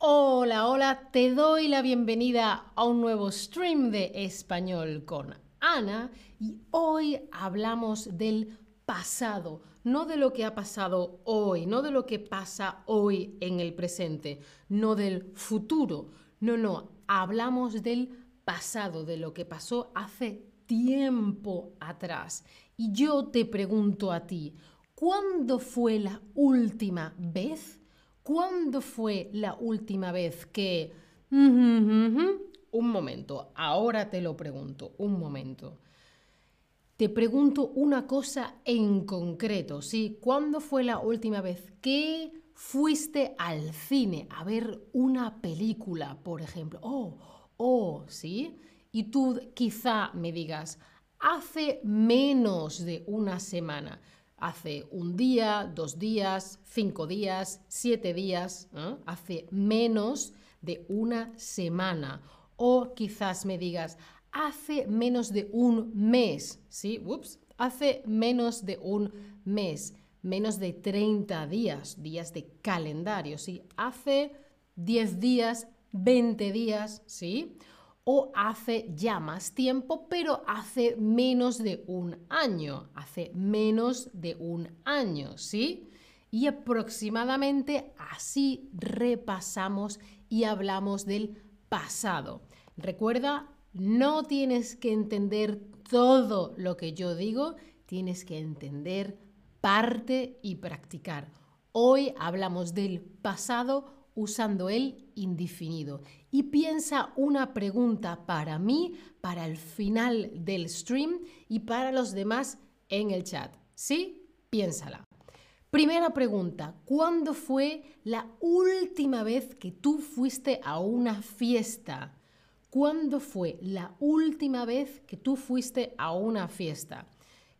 Hola, hola, te doy la bienvenida a un nuevo stream de español con Ana y hoy hablamos del pasado, no de lo que ha pasado hoy, no de lo que pasa hoy en el presente, no del futuro, no, no, hablamos del pasado, de lo que pasó hace tiempo atrás. Y yo te pregunto a ti, ¿cuándo fue la última vez ¿Cuándo fue la última vez que... Un momento, ahora te lo pregunto, un momento. Te pregunto una cosa en concreto, ¿sí? ¿Cuándo fue la última vez que fuiste al cine a ver una película, por ejemplo? Oh, oh, ¿sí? Y tú quizá me digas, hace menos de una semana hace un día, dos días, cinco días, siete días, hace menos de una semana. O quizás me digas, hace menos de un mes, ¿sí? Ups, hace menos de un mes, menos de 30 días, días de calendario, ¿sí? Hace 10 días, 20 días, ¿sí? O hace ya más tiempo, pero hace menos de un año, hace menos de un año, ¿sí? Y aproximadamente así repasamos y hablamos del pasado. Recuerda, no tienes que entender todo lo que yo digo, tienes que entender parte y practicar. Hoy hablamos del pasado usando el indefinido. Y piensa una pregunta para mí, para el final del stream y para los demás en el chat. ¿Sí? Piénsala. Primera pregunta, ¿cuándo fue la última vez que tú fuiste a una fiesta? ¿Cuándo fue la última vez que tú fuiste a una fiesta?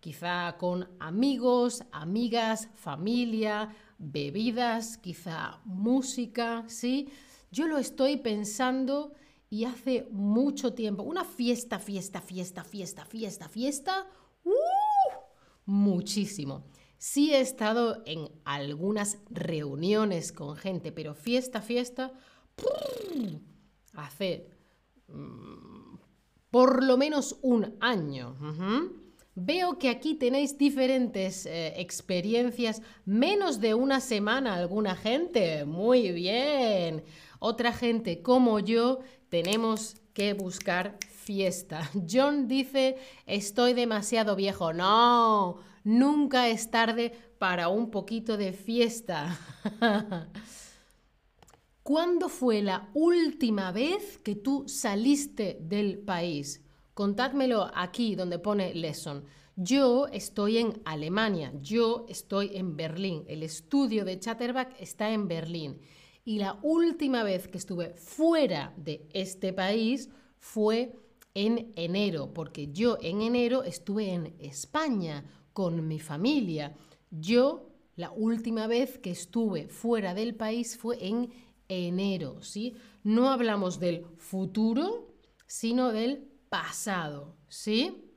Quizá con amigos, amigas, familia, bebidas, quizá música, ¿sí? Yo lo estoy pensando y hace mucho tiempo, una fiesta, fiesta, fiesta, fiesta, fiesta, fiesta, ¡uh! muchísimo. Sí he estado en algunas reuniones con gente, pero fiesta, fiesta, hace mm, por lo menos un año. Veo que aquí tenéis diferentes eh, experiencias, menos de una semana alguna gente. Muy bien. Otra gente como yo tenemos que buscar fiesta. John dice, estoy demasiado viejo. No, nunca es tarde para un poquito de fiesta. ¿Cuándo fue la última vez que tú saliste del país? Contádmelo aquí donde pone lesson. Yo estoy en Alemania, yo estoy en Berlín. El estudio de Chatterbach está en Berlín. Y la última vez que estuve fuera de este país fue en enero, porque yo en enero estuve en España con mi familia. Yo la última vez que estuve fuera del país fue en enero, ¿sí? No hablamos del futuro, sino del pasado, ¿sí?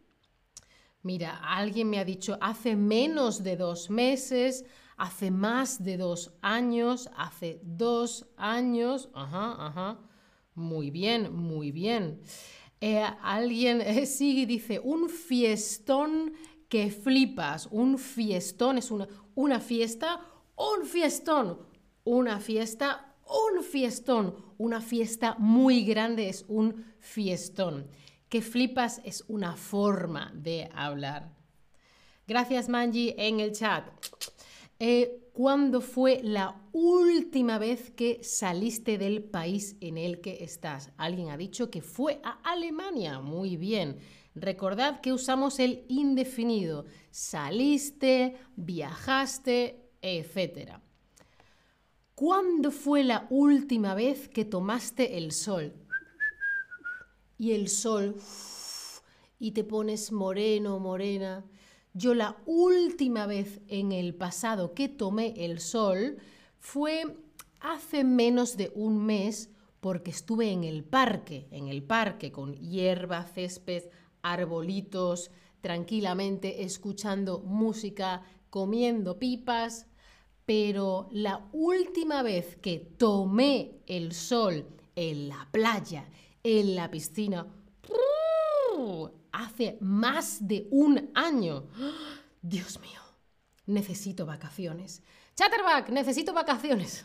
Mira, alguien me ha dicho hace menos de dos meses, hace más de dos años, hace dos años, ajá, ajá, muy bien, muy bien. Eh, alguien eh, sigue y dice, un fiestón que flipas, un fiestón es una, una fiesta, un fiestón, una fiesta, un fiestón, una fiesta muy grande es un fiestón que flipas es una forma de hablar. Gracias Manji en el chat. Eh, ¿Cuándo fue la última vez que saliste del país en el que estás? Alguien ha dicho que fue a Alemania. Muy bien. Recordad que usamos el indefinido. Saliste, viajaste, etc. ¿Cuándo fue la última vez que tomaste el sol? Y el sol y te pones moreno, morena. Yo la última vez en el pasado que tomé el sol fue hace menos de un mes porque estuve en el parque, en el parque con hierba, césped, arbolitos, tranquilamente escuchando música, comiendo pipas, pero la última vez que tomé el sol en la playa, en la piscina, hace más de un año. Dios mío, necesito vacaciones. Chatterback, necesito vacaciones.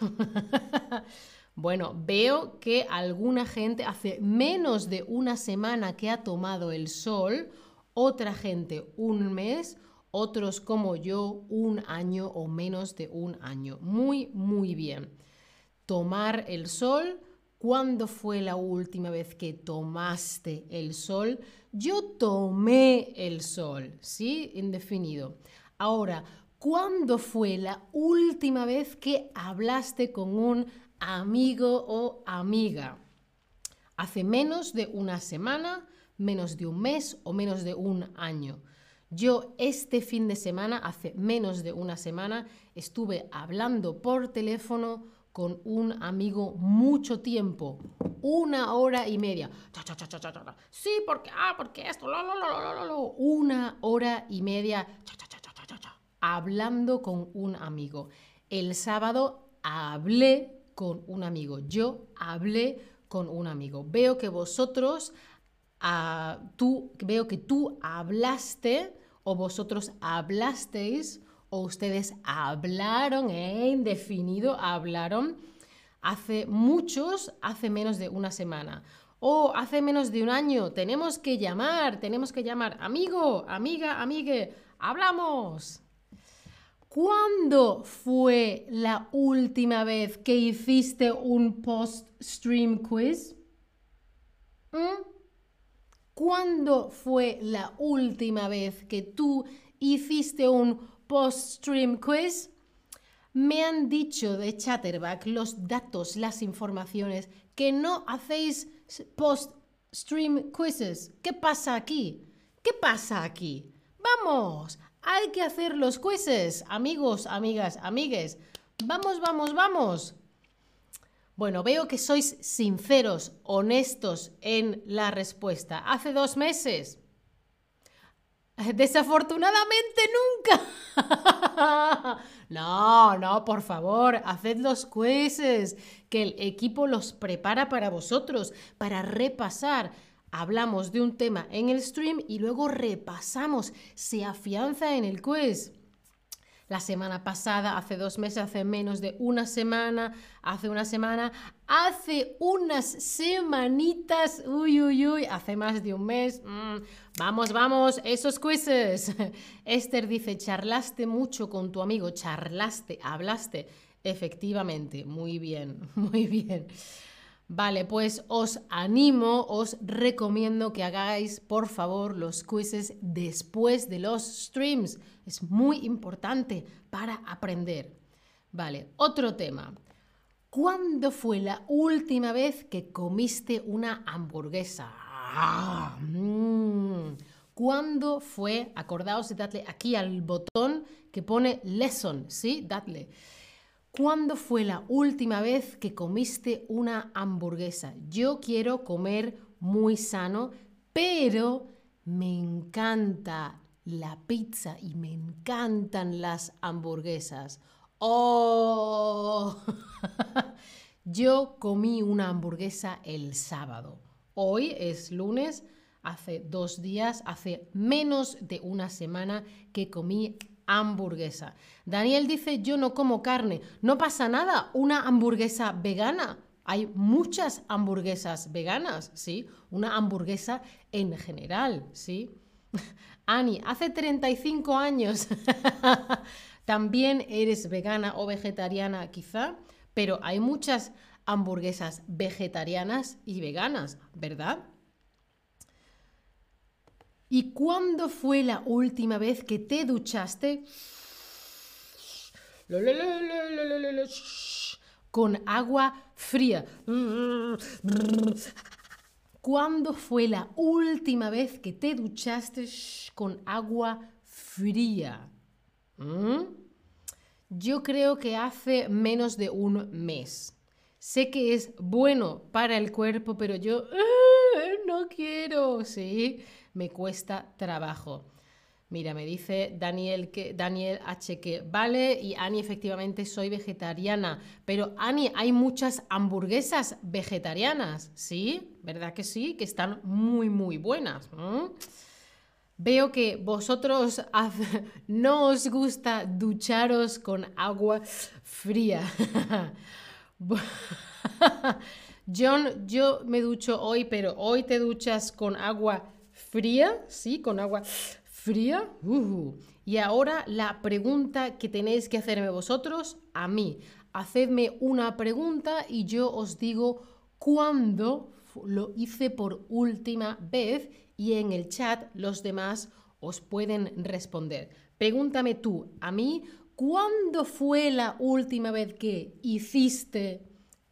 bueno, veo que alguna gente hace menos de una semana que ha tomado el sol, otra gente un mes, otros como yo un año o menos de un año. Muy, muy bien. Tomar el sol. ¿Cuándo fue la última vez que tomaste el sol? Yo tomé el sol, ¿sí? Indefinido. Ahora, ¿cuándo fue la última vez que hablaste con un amigo o amiga? ¿Hace menos de una semana, menos de un mes o menos de un año? Yo este fin de semana, hace menos de una semana, estuve hablando por teléfono con un amigo mucho tiempo, una hora y media. sí, porque, ah, porque esto, una hora y media hablando con un amigo. El sábado hablé con un amigo. Yo hablé con un amigo. Veo que vosotros, uh, tú, veo que tú hablaste o vosotros hablasteis ustedes hablaron en indefinido, hablaron hace muchos, hace menos de una semana. O hace menos de un año, tenemos que llamar, tenemos que llamar, amigo, amiga, amigue, hablamos. ¿Cuándo fue la última vez que hiciste un post-stream quiz? ¿Mm? ¿Cuándo fue la última vez que tú hiciste un post-stream quiz? Me han dicho de Chatterback los datos, las informaciones, que no hacéis post-stream quizzes. ¿Qué pasa aquí? ¿Qué pasa aquí? Vamos, hay que hacer los quizzes, amigos, amigas, amigues. Vamos, vamos, vamos. Bueno, veo que sois sinceros, honestos en la respuesta. Hace dos meses. Desafortunadamente nunca. no, no, por favor, haced los quizzes, que el equipo los prepara para vosotros, para repasar. Hablamos de un tema en el stream y luego repasamos, se afianza en el quiz la semana pasada, hace dos meses, hace menos de una semana, hace una semana, hace unas semanitas, uy, uy, uy, hace más de un mes. Mm, vamos, vamos, esos quizzes. Esther dice, charlaste mucho con tu amigo, charlaste, hablaste. Efectivamente, muy bien, muy bien. Vale, pues os animo, os recomiendo que hagáis por favor los quizzes después de los streams. Es muy importante para aprender. Vale, otro tema. ¿Cuándo fue la última vez que comiste una hamburguesa? Ah, mm. ¿Cuándo fue? Acordaos de darle aquí al botón que pone lesson, ¿sí? Dadle. ¿Cuándo fue la última vez que comiste una hamburguesa? Yo quiero comer muy sano, pero me encanta la pizza y me encantan las hamburguesas. ¡Oh! Yo comí una hamburguesa el sábado. Hoy es lunes, hace dos días, hace menos de una semana que comí hamburguesa. Daniel dice, yo no como carne. No pasa nada, una hamburguesa vegana. Hay muchas hamburguesas veganas, ¿sí? Una hamburguesa en general, ¿sí? Ani, hace 35 años también eres vegana o vegetariana quizá, pero hay muchas hamburguesas vegetarianas y veganas, ¿verdad? ¿Y cuándo fue la última vez que te duchaste con agua fría? ¿Cuándo fue la última vez que te duchaste con agua fría? ¿Mm? Yo creo que hace menos de un mes. Sé que es bueno para el cuerpo, pero yo no quiero, ¿sí? Me cuesta trabajo. Mira, me dice Daniel, que, Daniel H que vale y Ani efectivamente soy vegetariana. Pero Ani, hay muchas hamburguesas vegetarianas, ¿sí? ¿Verdad que sí? Que están muy, muy buenas. Veo que vosotros no os gusta ducharos con agua fría. John, yo me ducho hoy, pero hoy te duchas con agua fría, ¿sí? Con agua fría. Y ahora la pregunta que tenéis que hacerme vosotros a mí. Hacedme una pregunta y yo os digo cuándo lo hice por última vez y en el chat los demás os pueden responder. Pregúntame tú a mí, ¿cuándo fue la última vez que hiciste,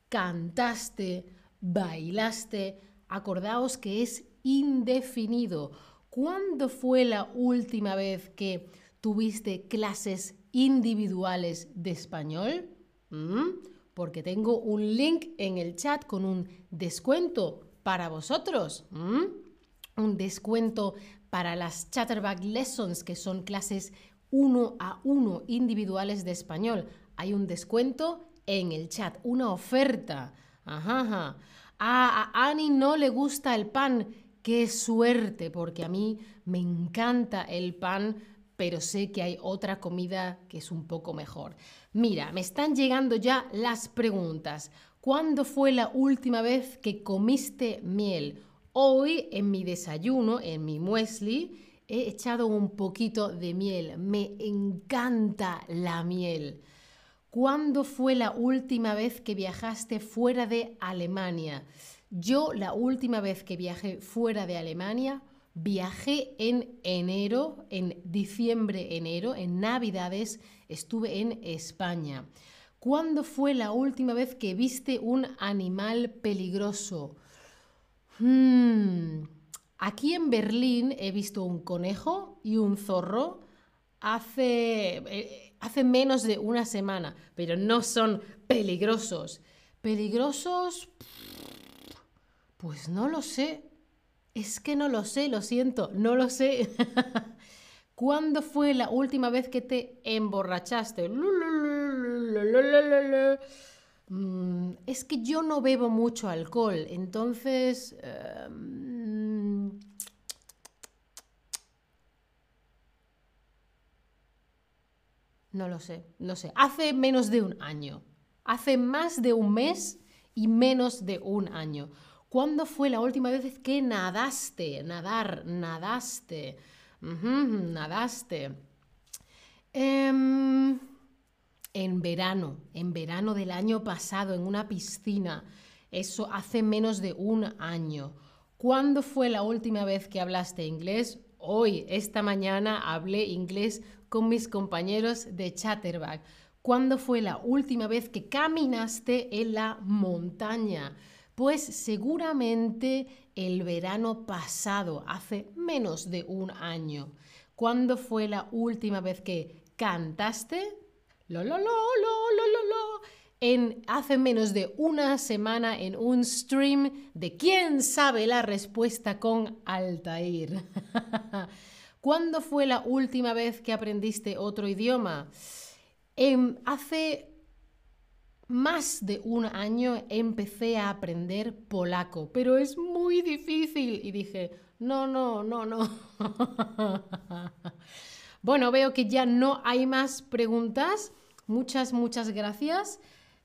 cantaste, bailaste? Acordaos que es indefinido. ¿Cuándo fue la última vez que tuviste clases individuales de español? ¿Mm? Porque tengo un link en el chat con un descuento para vosotros. ¿Mm? Un descuento para las Chatterback Lessons, que son clases uno a uno individuales de español. Hay un descuento en el chat, una oferta. Ajá, ah, a Ani no le gusta el pan. Qué suerte, porque a mí me encanta el pan, pero sé que hay otra comida que es un poco mejor. Mira, me están llegando ya las preguntas. ¿Cuándo fue la última vez que comiste miel? Hoy en mi desayuno, en mi muesli, he echado un poquito de miel. Me encanta la miel. ¿Cuándo fue la última vez que viajaste fuera de Alemania? Yo la última vez que viajé fuera de Alemania, viajé en enero, en diciembre, enero, en Navidades, estuve en España. ¿Cuándo fue la última vez que viste un animal peligroso? Hmm, aquí en Berlín he visto un conejo y un zorro hace, eh, hace menos de una semana, pero no son peligrosos. ¿Peligrosos? Pues no lo sé. Es que no lo sé, lo siento, no lo sé. ¿Cuándo fue la última vez que te emborrachaste? Es que yo no bebo mucho alcohol, entonces... Em, no lo sé, no sé. Hace menos de un año. Hace más de un mes y menos de un año. ¿Cuándo fue la última vez que nadaste? Nadar, nadaste. nadaste. Em, en verano, en verano del año pasado, en una piscina. Eso hace menos de un año. ¿Cuándo fue la última vez que hablaste inglés? Hoy, esta mañana, hablé inglés con mis compañeros de Chatterback. ¿Cuándo fue la última vez que caminaste en la montaña? Pues seguramente el verano pasado, hace menos de un año. ¿Cuándo fue la última vez que cantaste? Lo, lo, lo, lo, lo, lo. En, hace menos de una semana en un stream de ¿Quién sabe la respuesta con Altair? ¿Cuándo fue la última vez que aprendiste otro idioma? Em, hace más de un año empecé a aprender polaco, pero es muy difícil. Y dije, no, no, no, no. bueno, veo que ya no hay más preguntas. Muchas, muchas gracias.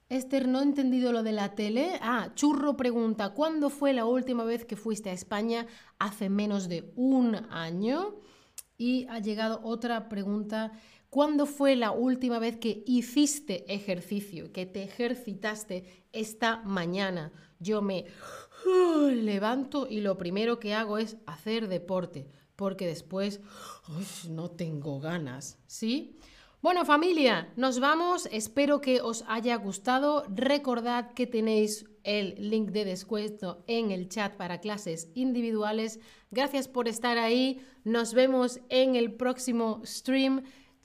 Esther, no he entendido lo de la tele. Ah, Churro pregunta, ¿cuándo fue la última vez que fuiste a España? Hace menos de un año. Y ha llegado otra pregunta. ¿Cuándo fue la última vez que hiciste ejercicio, que te ejercitaste esta mañana? Yo me uh, levanto y lo primero que hago es hacer deporte, porque después no tengo ganas, ¿sí? Bueno familia, nos vamos, espero que os haya gustado. Recordad que tenéis el link de descuento en el chat para clases individuales. Gracias por estar ahí, nos vemos en el próximo stream.